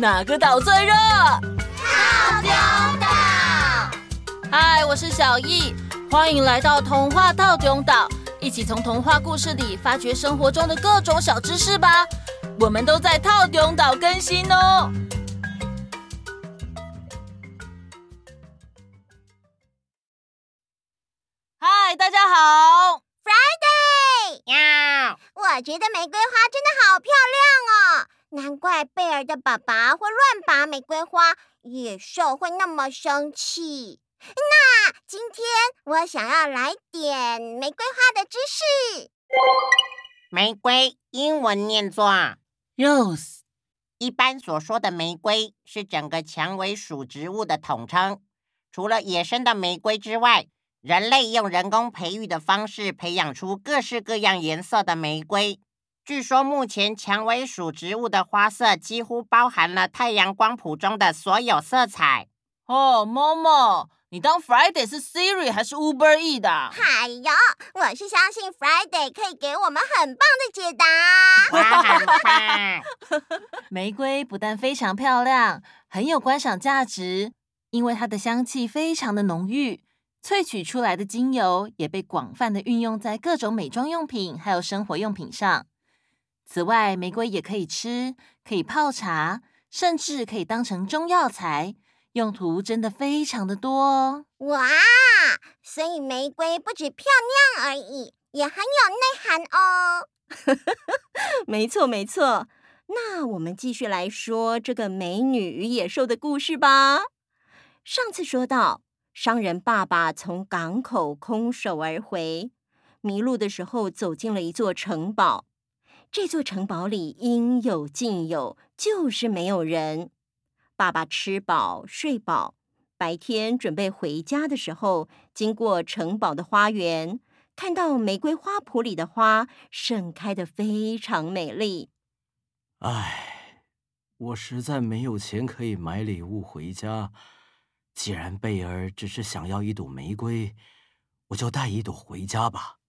哪个岛最热？套丁岛。嗨，我是小艺，欢迎来到童话套丁岛，一起从童话故事里发掘生活中的各种小知识吧。我们都在套丁岛更新哦。嗨，大家好，Friday。呀，我觉得玫瑰花真的好漂亮怪贝尔的爸爸会乱拔玫瑰花，野兽会那么生气。那今天我想要来点玫瑰花的知识。玫瑰英文念作 rose。一般所说的玫瑰是整个蔷薇属植物的统称。除了野生的玫瑰之外，人类用人工培育的方式培养出各式各样颜色的玫瑰。据说目前蔷薇属植物的花色几乎包含了太阳光谱中的所有色彩。哦，妈妈，你当 Friday 是 Siri 还是 Uber E 的？哎呦，我是相信 Friday 可以给我们很棒的解答。玫瑰不但非常漂亮，很有观赏价值，因为它的香气非常的浓郁，萃取出来的精油也被广泛的运用在各种美妆用品还有生活用品上。此外，玫瑰也可以吃，可以泡茶，甚至可以当成中药材，用途真的非常的多哦。哇，所以玫瑰不止漂亮而已，也很有内涵哦。没错，没错。那我们继续来说这个美女与野兽的故事吧。上次说到，商人爸爸从港口空手而回，迷路的时候走进了一座城堡。这座城堡里应有尽有，就是没有人。爸爸吃饱睡饱，白天准备回家的时候，经过城堡的花园，看到玫瑰花圃里的花盛开的非常美丽。唉，我实在没有钱可以买礼物回家。既然贝儿只是想要一朵玫瑰，我就带一朵回家吧。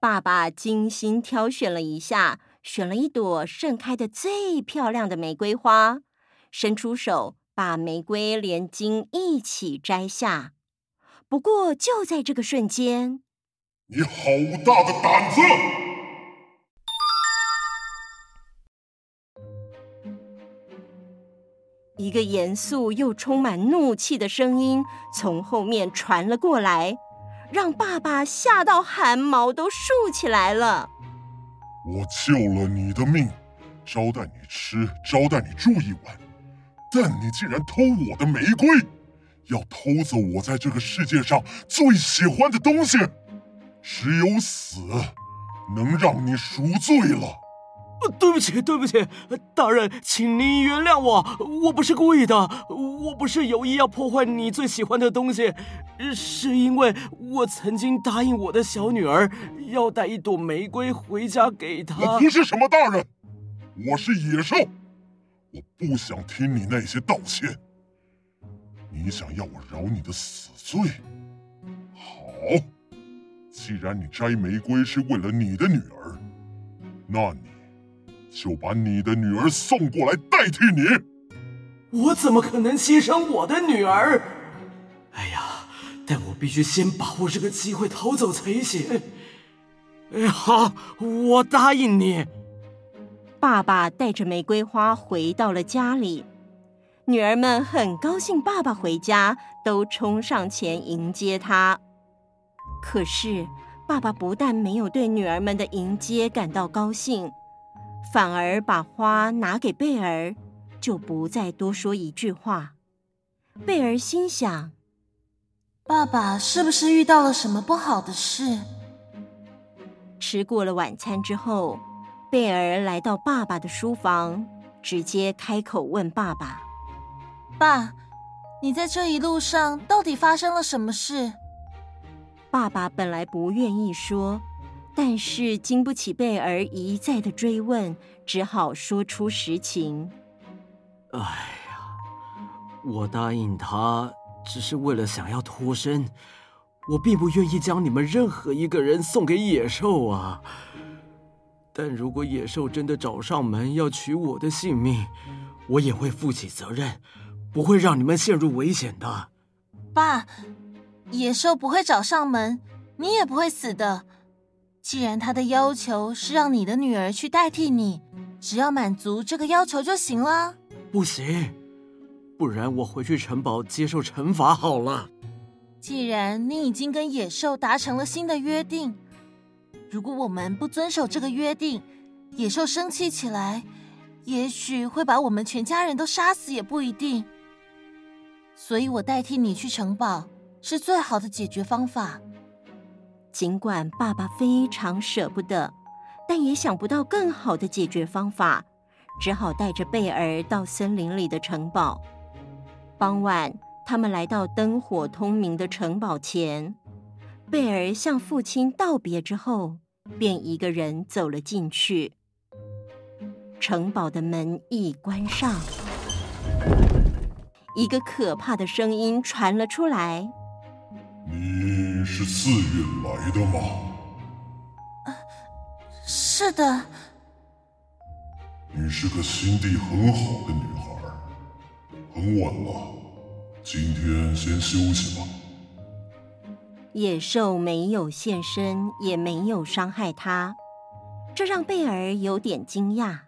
爸爸精心挑选了一下，选了一朵盛开的最漂亮的玫瑰花，伸出手把玫瑰连茎一起摘下。不过就在这个瞬间，你好大的胆子！一个严肃又充满怒气的声音从后面传了过来。让爸爸吓到汗毛都竖起来了。我救了你的命，招待你吃，招待你住一晚，但你竟然偷我的玫瑰，要偷走我在这个世界上最喜欢的东西，只有死能让你赎罪了。对不起，对不起，大人，请您原谅我，我不是故意的，我不是有意要破坏你最喜欢的东西，是因为我曾经答应我的小女儿要带一朵玫瑰回家给她。我不是什么大人，我是野兽，我不想听你那些道歉。你想要我饶你的死罪？好，既然你摘玫瑰是为了你的女儿，那你。就把你的女儿送过来代替你。我怎么可能牺牲我的女儿？哎呀，但我必须先把握这个机会逃走才行。哎，好，我答应你。爸爸带着玫瑰花回到了家里，女儿们很高兴爸爸回家，都冲上前迎接他。可是，爸爸不但没有对女儿们的迎接感到高兴。反而把花拿给贝儿，就不再多说一句话。贝儿心想：爸爸是不是遇到了什么不好的事？吃过了晚餐之后，贝儿来到爸爸的书房，直接开口问爸爸：“爸，你在这一路上到底发生了什么事？”爸爸本来不愿意说。但是经不起贝儿一再的追问，只好说出实情。哎呀，我答应他，只是为了想要脱身，我并不愿意将你们任何一个人送给野兽啊。但如果野兽真的找上门要取我的性命，我也会负起责任，不会让你们陷入危险的。爸，野兽不会找上门，你也不会死的。既然他的要求是让你的女儿去代替你，只要满足这个要求就行了。不行，不然我回去城堡接受惩罚好了。既然你已经跟野兽达成了新的约定，如果我们不遵守这个约定，野兽生气起来，也许会把我们全家人都杀死也不一定。所以我代替你去城堡是最好的解决方法。尽管爸爸非常舍不得，但也想不到更好的解决方法，只好带着贝儿到森林里的城堡。傍晚。他们来到灯火通明的城堡前，贝儿向父亲道别之后，便一个人走了进去。城堡的门一关上，一个可怕的声音传了出来：“你是自愿来的吗？”“是的。”“你是个心地很好的女孩。很晚了。”今天先休息吧。野兽没有现身，也没有伤害他，这让贝尔有点惊讶。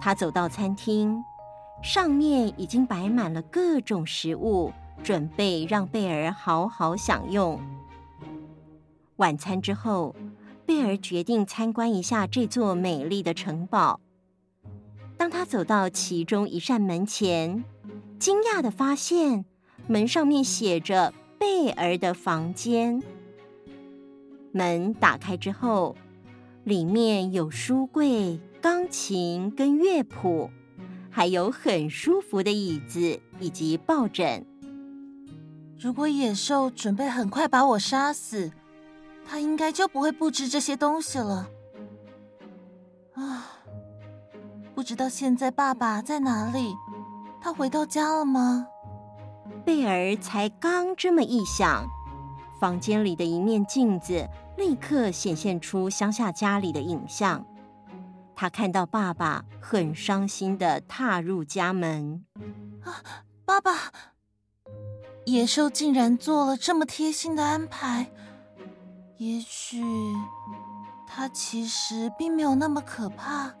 他走到餐厅，上面已经摆满了各种食物，准备让贝儿好好享用。晚餐之后，贝儿决定参观一下这座美丽的城堡。当他走到其中一扇门前，惊讶地发现，门上面写着“贝儿的房间”。门打开之后，里面有书柜、钢琴跟乐谱，还有很舒服的椅子以及抱枕。如果野兽准备很快把我杀死，他应该就不会布置这些东西了。啊，不知道现在爸爸在哪里？他回到家了吗？贝儿才刚这么一想，房间里的一面镜子立刻显现出乡下家里的影像。他看到爸爸很伤心的踏入家门。啊，爸爸！野兽竟然做了这么贴心的安排。也许他其实并没有那么可怕。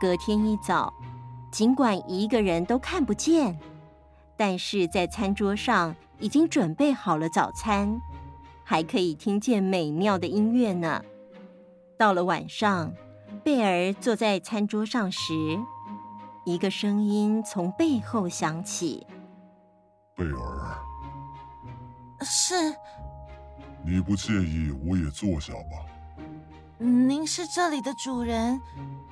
隔天一早。尽管一个人都看不见，但是在餐桌上已经准备好了早餐，还可以听见美妙的音乐呢。到了晚上，贝儿坐在餐桌上时，一个声音从背后响起：“贝尔，是，你不介意我也坐下吧？您是这里的主人，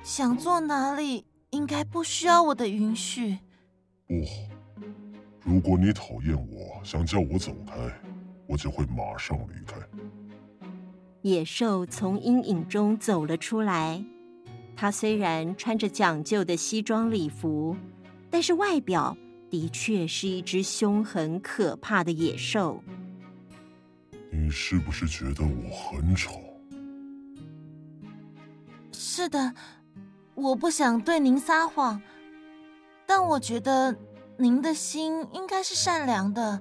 想坐哪里？”应该不需要我的允许。不，如果你讨厌我，想叫我走开，我就会马上离开。野兽从阴影中走了出来。他虽然穿着讲究的西装礼服，但是外表的确是一只凶狠可怕的野兽。你是不是觉得我很丑？是的。我不想对您撒谎，但我觉得您的心应该是善良的。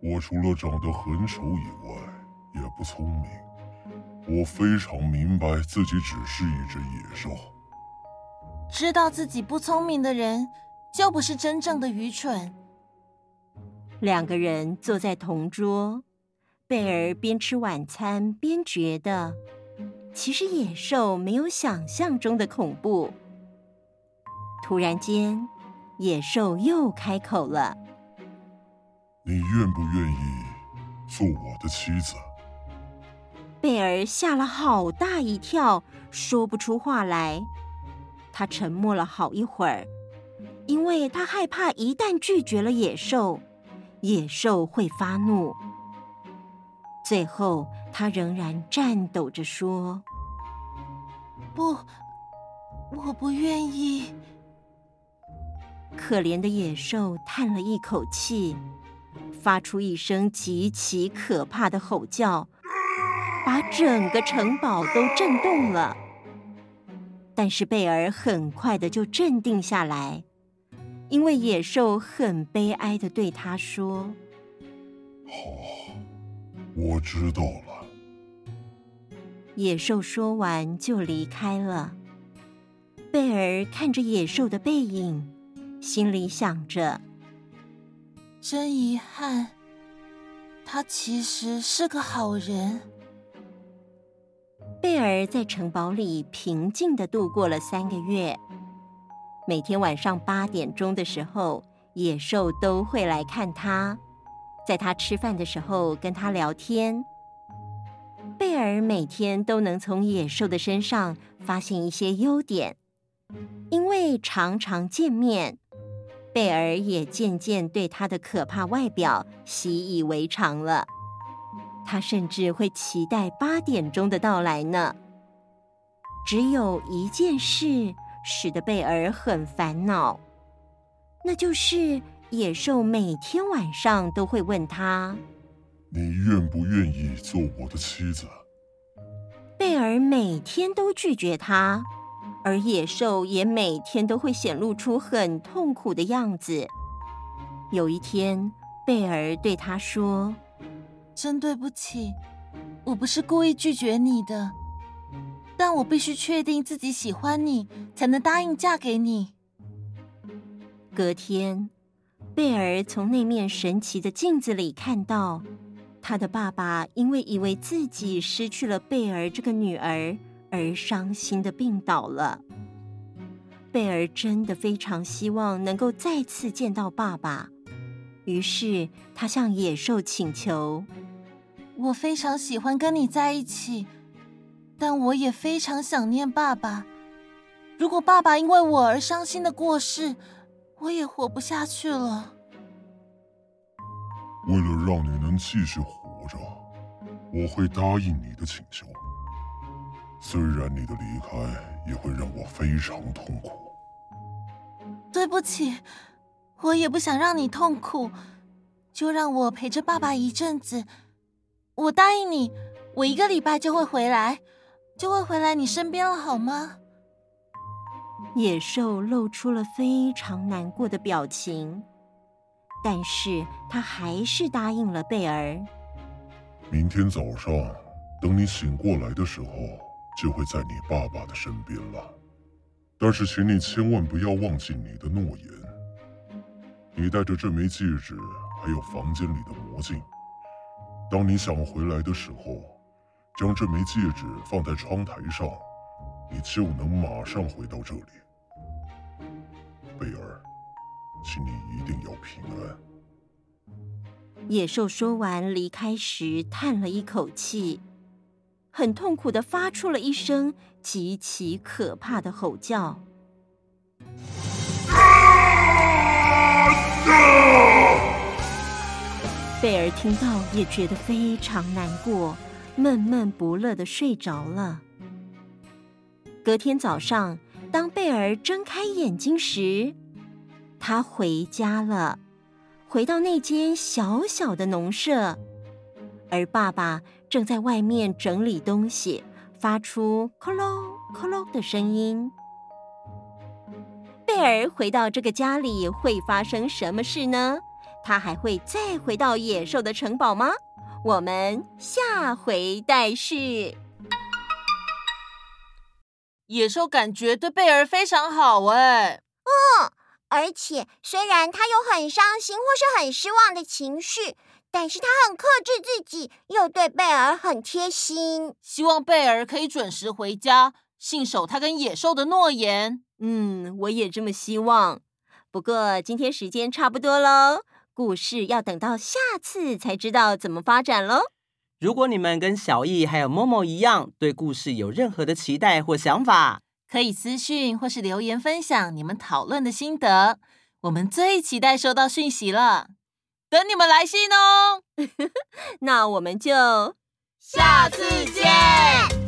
我除了长得很丑以外，也不聪明。我非常明白自己只是一只野兽。知道自己不聪明的人，就不是真正的愚蠢。两个人坐在同桌，贝尔边吃晚餐边觉得。其实野兽没有想象中的恐怖。突然间，野兽又开口了：“你愿不愿意做我的妻子？”贝尔吓了好大一跳，说不出话来。他沉默了好一会儿，因为他害怕一旦拒绝了野兽，野兽会发怒。最后，他仍然颤抖着说：“不，我不愿意。”可怜的野兽叹了一口气，发出一声极其可怕的吼叫，把整个城堡都震动了。但是贝尔很快的就镇定下来，因为野兽很悲哀的对他说：“好，我知道了。”野兽说完就离开了。贝尔看着野兽的背影，心里想着：“真遗憾，他其实是个好人。”贝尔在城堡里平静的度过了三个月。每天晚上八点钟的时候，野兽都会来看他，在他吃饭的时候跟他聊天。贝尔每天都能从野兽的身上发现一些优点，因为常常见面，贝尔也渐渐对他的可怕外表习以为常了。他甚至会期待八点钟的到来呢。只有一件事使得贝尔很烦恼，那就是野兽每天晚上都会问他。你愿不愿意做我的妻子？贝尔每天都拒绝他，而野兽也每天都会显露出很痛苦的样子。有一天，贝尔对他说：“真对不起，我不是故意拒绝你的，但我必须确定自己喜欢你，才能答应嫁给你。”隔天，贝尔从那面神奇的镜子里看到。他的爸爸因为以为自己失去了贝尔这个女儿而伤心的病倒了。贝尔真的非常希望能够再次见到爸爸，于是他向野兽请求：“我非常喜欢跟你在一起，但我也非常想念爸爸。如果爸爸因为我而伤心的过世，我也活不下去了。”为了让你能继续活着，我会答应你的请求。虽然你的离开也会让我非常痛苦。对不起，我也不想让你痛苦，就让我陪着爸爸一阵子。我答应你，我一个礼拜就会回来，就会回来你身边了，好吗？野兽露出了非常难过的表情。但是他还是答应了贝尔。明天早上，等你醒过来的时候，就会在你爸爸的身边了。但是，请你千万不要忘记你的诺言。你带着这枚戒指，还有房间里的魔镜。当你想回来的时候，将这枚戒指放在窗台上，你就能马上回到这里。贝尔。请你一定要平安。野兽说完离开时，叹了一口气，很痛苦的发出了一声极其可怕的吼叫。贝尔听到也觉得非常难过，闷闷不乐地睡着了。隔天早上，当贝尔睁开眼睛时，他回家了，回到那间小小的农舍，而爸爸正在外面整理东西，发出“咯咯咯咯”的声音。贝尔回到这个家里会发生什么事呢？他还会再回到野兽的城堡吗？我们下回待续。野兽感觉对贝尔非常好哎。嗯。而且，虽然他有很伤心或是很失望的情绪，但是他很克制自己，又对贝尔很贴心。希望贝尔可以准时回家，信守他跟野兽的诺言。嗯，我也这么希望。不过今天时间差不多喽，故事要等到下次才知道怎么发展喽。如果你们跟小艺还有 Momo 一样，对故事有任何的期待或想法，可以私讯或是留言分享你们讨论的心得，我们最期待收到讯息了，等你们来信哦。那我们就下次见。